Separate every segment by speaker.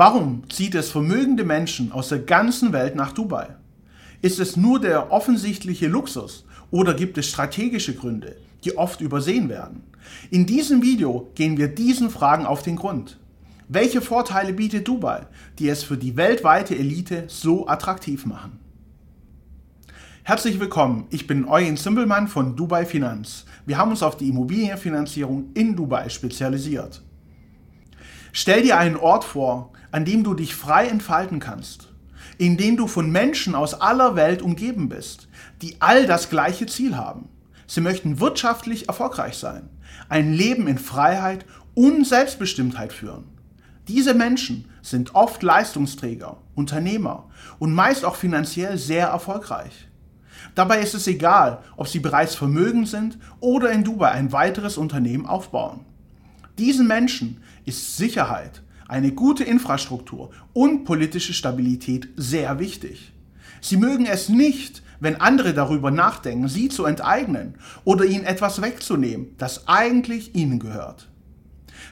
Speaker 1: Warum zieht es vermögende Menschen aus der ganzen Welt nach Dubai? Ist es nur der offensichtliche Luxus oder gibt es strategische Gründe, die oft übersehen werden? In diesem Video gehen wir diesen Fragen auf den Grund. Welche Vorteile bietet Dubai, die es für die weltweite Elite so attraktiv machen? Herzlich willkommen, ich bin Eugen Zimbelmann von Dubai Finanz. Wir haben uns auf die Immobilienfinanzierung in Dubai spezialisiert. Stell dir einen Ort vor, an dem du dich frei entfalten kannst, in dem du von Menschen aus aller Welt umgeben bist, die all das gleiche Ziel haben. Sie möchten wirtschaftlich erfolgreich sein, ein Leben in Freiheit und Selbstbestimmtheit führen. Diese Menschen sind oft Leistungsträger, Unternehmer und meist auch finanziell sehr erfolgreich. Dabei ist es egal, ob sie bereits vermögend sind oder in Dubai ein weiteres Unternehmen aufbauen. Diesen Menschen ist Sicherheit, eine gute Infrastruktur und politische Stabilität sehr wichtig. Sie mögen es nicht, wenn andere darüber nachdenken, sie zu enteignen oder ihnen etwas wegzunehmen, das eigentlich ihnen gehört.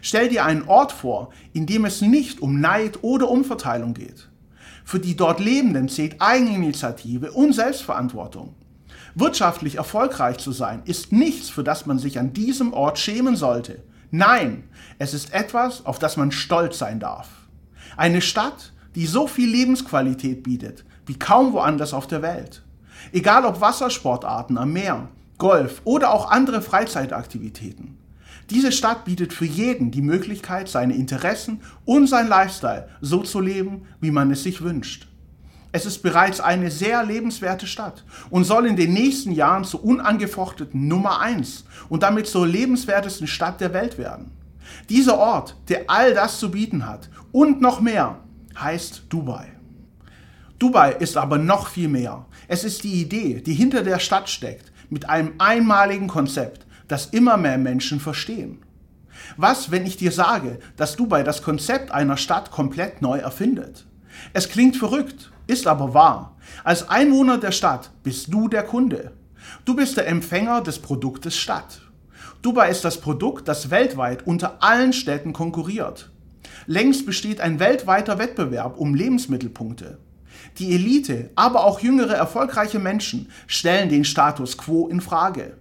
Speaker 1: Stell dir einen Ort vor, in dem es nicht um Neid oder Umverteilung geht. Für die dort Lebenden zählt Eigeninitiative und Selbstverantwortung. Wirtschaftlich erfolgreich zu sein ist nichts, für das man sich an diesem Ort schämen sollte. Nein, es ist etwas, auf das man stolz sein darf. Eine Stadt, die so viel Lebensqualität bietet wie kaum woanders auf der Welt. Egal ob Wassersportarten am Meer, Golf oder auch andere Freizeitaktivitäten. Diese Stadt bietet für jeden die Möglichkeit, seine Interessen und sein Lifestyle so zu leben, wie man es sich wünscht. Es ist bereits eine sehr lebenswerte Stadt und soll in den nächsten Jahren zur unangefochteten Nummer 1 und damit zur lebenswertesten Stadt der Welt werden. Dieser Ort, der all das zu bieten hat und noch mehr, heißt Dubai. Dubai ist aber noch viel mehr. Es ist die Idee, die hinter der Stadt steckt, mit einem einmaligen Konzept, das immer mehr Menschen verstehen. Was, wenn ich dir sage, dass Dubai das Konzept einer Stadt komplett neu erfindet? Es klingt verrückt, ist aber wahr. Als Einwohner der Stadt bist du der Kunde. Du bist der Empfänger des Produktes Stadt. Dubai ist das Produkt, das weltweit unter allen Städten konkurriert. Längst besteht ein weltweiter Wettbewerb um Lebensmittelpunkte. Die Elite, aber auch jüngere erfolgreiche Menschen stellen den Status quo in Frage.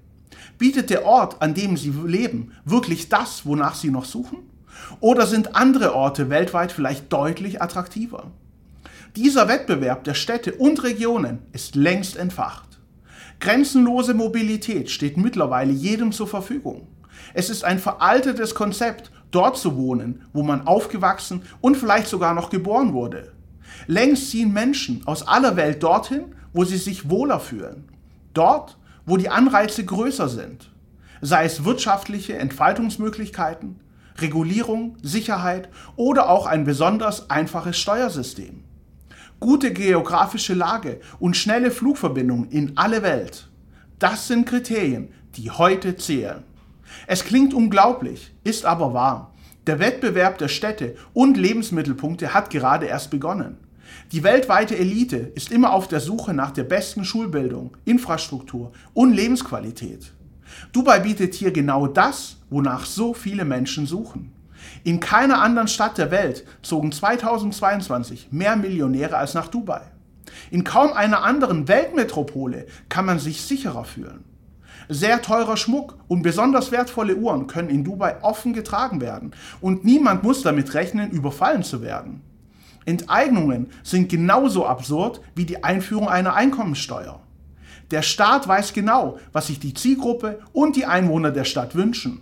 Speaker 1: Bietet der Ort, an dem sie leben, wirklich das, wonach sie noch suchen? Oder sind andere Orte weltweit vielleicht deutlich attraktiver? Dieser Wettbewerb der Städte und Regionen ist längst entfacht. Grenzenlose Mobilität steht mittlerweile jedem zur Verfügung. Es ist ein veraltetes Konzept, dort zu wohnen, wo man aufgewachsen und vielleicht sogar noch geboren wurde. Längst ziehen Menschen aus aller Welt dorthin, wo sie sich wohler fühlen. Dort, wo die Anreize größer sind. Sei es wirtschaftliche Entfaltungsmöglichkeiten, Regulierung, Sicherheit oder auch ein besonders einfaches Steuersystem gute geografische Lage und schnelle Flugverbindungen in alle Welt. Das sind Kriterien, die heute zählen. Es klingt unglaublich, ist aber wahr. Der Wettbewerb der Städte und Lebensmittelpunkte hat gerade erst begonnen. Die weltweite Elite ist immer auf der Suche nach der besten Schulbildung, Infrastruktur und Lebensqualität. Dubai bietet hier genau das, wonach so viele Menschen suchen. In keiner anderen Stadt der Welt zogen 2022 mehr Millionäre als nach Dubai. In kaum einer anderen Weltmetropole kann man sich sicherer fühlen. Sehr teurer Schmuck und besonders wertvolle Uhren können in Dubai offen getragen werden und niemand muss damit rechnen, überfallen zu werden. Enteignungen sind genauso absurd wie die Einführung einer Einkommensteuer. Der Staat weiß genau, was sich die Zielgruppe und die Einwohner der Stadt wünschen.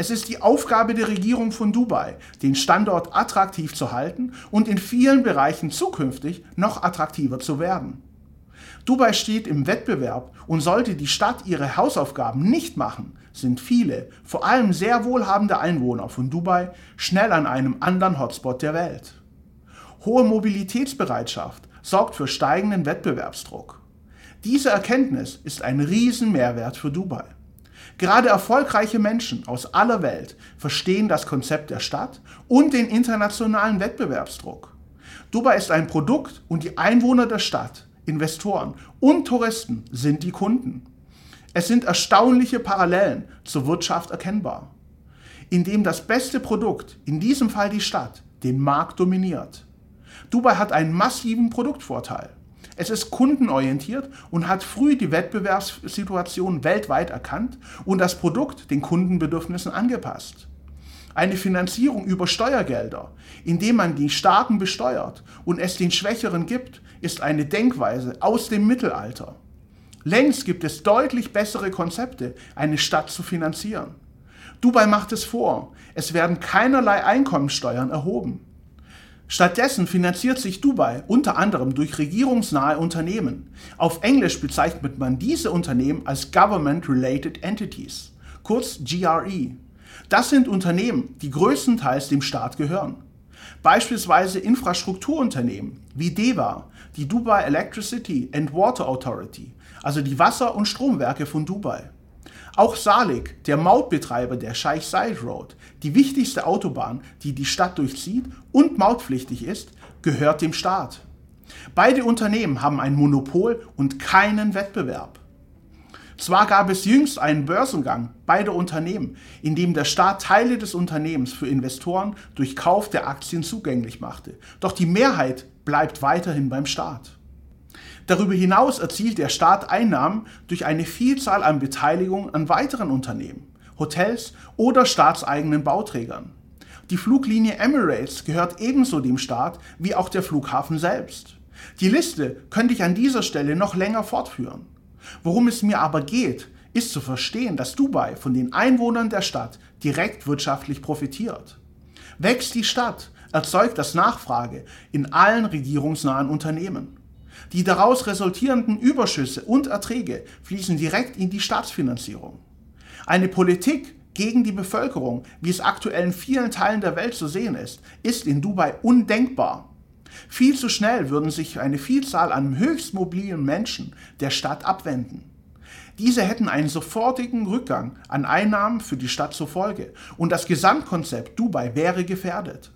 Speaker 1: Es ist die Aufgabe der Regierung von Dubai, den Standort attraktiv zu halten und in vielen Bereichen zukünftig noch attraktiver zu werden. Dubai steht im Wettbewerb und sollte die Stadt ihre Hausaufgaben nicht machen, sind viele, vor allem sehr wohlhabende Einwohner von Dubai schnell an einem anderen Hotspot der Welt. Hohe Mobilitätsbereitschaft sorgt für steigenden Wettbewerbsdruck. Diese Erkenntnis ist ein Riesenmehrwert für Dubai. Gerade erfolgreiche Menschen aus aller Welt verstehen das Konzept der Stadt und den internationalen Wettbewerbsdruck. Dubai ist ein Produkt und die Einwohner der Stadt, Investoren und Touristen sind die Kunden. Es sind erstaunliche Parallelen zur Wirtschaft erkennbar. Indem das beste Produkt, in diesem Fall die Stadt, den Markt dominiert. Dubai hat einen massiven Produktvorteil. Es ist kundenorientiert und hat früh die Wettbewerbssituation weltweit erkannt und das Produkt den Kundenbedürfnissen angepasst. Eine Finanzierung über Steuergelder, indem man die Starken besteuert und es den Schwächeren gibt, ist eine Denkweise aus dem Mittelalter. Längst gibt es deutlich bessere Konzepte, eine Stadt zu finanzieren. Dubai macht es vor. Es werden keinerlei Einkommensteuern erhoben. Stattdessen finanziert sich Dubai unter anderem durch regierungsnahe Unternehmen. Auf Englisch bezeichnet man diese Unternehmen als Government-Related Entities, kurz GRE. Das sind Unternehmen, die größtenteils dem Staat gehören. Beispielsweise Infrastrukturunternehmen wie DEWA, die Dubai Electricity and Water Authority, also die Wasser- und Stromwerke von Dubai. Auch Salik, der Mautbetreiber der Sheikh Zayed Road, die wichtigste Autobahn, die die Stadt durchzieht und mautpflichtig ist, gehört dem Staat. Beide Unternehmen haben ein Monopol und keinen Wettbewerb. Zwar gab es jüngst einen Börsengang beider Unternehmen, in dem der Staat Teile des Unternehmens für Investoren durch Kauf der Aktien zugänglich machte, doch die Mehrheit bleibt weiterhin beim Staat. Darüber hinaus erzielt der Staat Einnahmen durch eine Vielzahl an Beteiligungen an weiteren Unternehmen, Hotels oder staatseigenen Bauträgern. Die Fluglinie Emirates gehört ebenso dem Staat wie auch der Flughafen selbst. Die Liste könnte ich an dieser Stelle noch länger fortführen. Worum es mir aber geht, ist zu verstehen, dass Dubai von den Einwohnern der Stadt direkt wirtschaftlich profitiert. Wächst die Stadt, erzeugt das Nachfrage in allen regierungsnahen Unternehmen. Die daraus resultierenden Überschüsse und Erträge fließen direkt in die Staatsfinanzierung. Eine Politik gegen die Bevölkerung, wie es aktuell in vielen Teilen der Welt zu sehen ist, ist in Dubai undenkbar. Viel zu schnell würden sich eine Vielzahl an höchst mobilen Menschen der Stadt abwenden. Diese hätten einen sofortigen Rückgang an Einnahmen für die Stadt zur Folge und das Gesamtkonzept Dubai wäre gefährdet.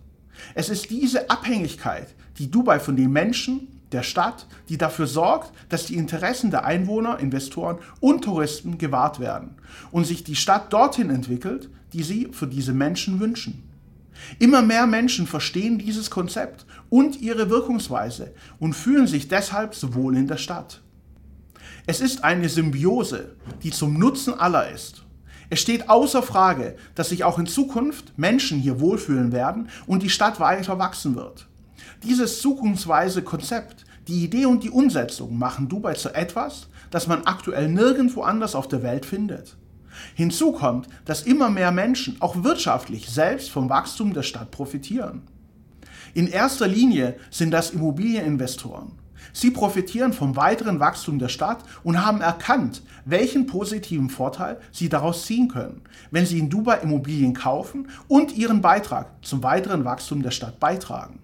Speaker 1: Es ist diese Abhängigkeit, die Dubai von den Menschen der Stadt, die dafür sorgt, dass die Interessen der Einwohner, Investoren und Touristen gewahrt werden und sich die Stadt dorthin entwickelt, die sie für diese Menschen wünschen. Immer mehr Menschen verstehen dieses Konzept und ihre Wirkungsweise und fühlen sich deshalb so wohl in der Stadt. Es ist eine Symbiose, die zum Nutzen aller ist. Es steht außer Frage, dass sich auch in Zukunft Menschen hier wohlfühlen werden und die Stadt weiter wachsen wird. Dieses zukunftsweise Konzept, die Idee und die Umsetzung machen Dubai zu etwas, das man aktuell nirgendwo anders auf der Welt findet. Hinzu kommt, dass immer mehr Menschen auch wirtschaftlich selbst vom Wachstum der Stadt profitieren. In erster Linie sind das Immobilieninvestoren. Sie profitieren vom weiteren Wachstum der Stadt und haben erkannt, welchen positiven Vorteil sie daraus ziehen können, wenn sie in Dubai Immobilien kaufen und ihren Beitrag zum weiteren Wachstum der Stadt beitragen.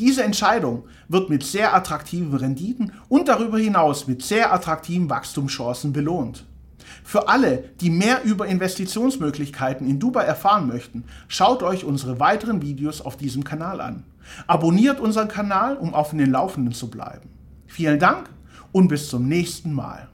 Speaker 1: Diese Entscheidung wird mit sehr attraktiven Renditen und darüber hinaus mit sehr attraktiven Wachstumschancen belohnt. Für alle, die mehr über Investitionsmöglichkeiten in Dubai erfahren möchten, schaut euch unsere weiteren Videos auf diesem Kanal an. Abonniert unseren Kanal, um auf den Laufenden zu bleiben. Vielen Dank und bis zum nächsten Mal.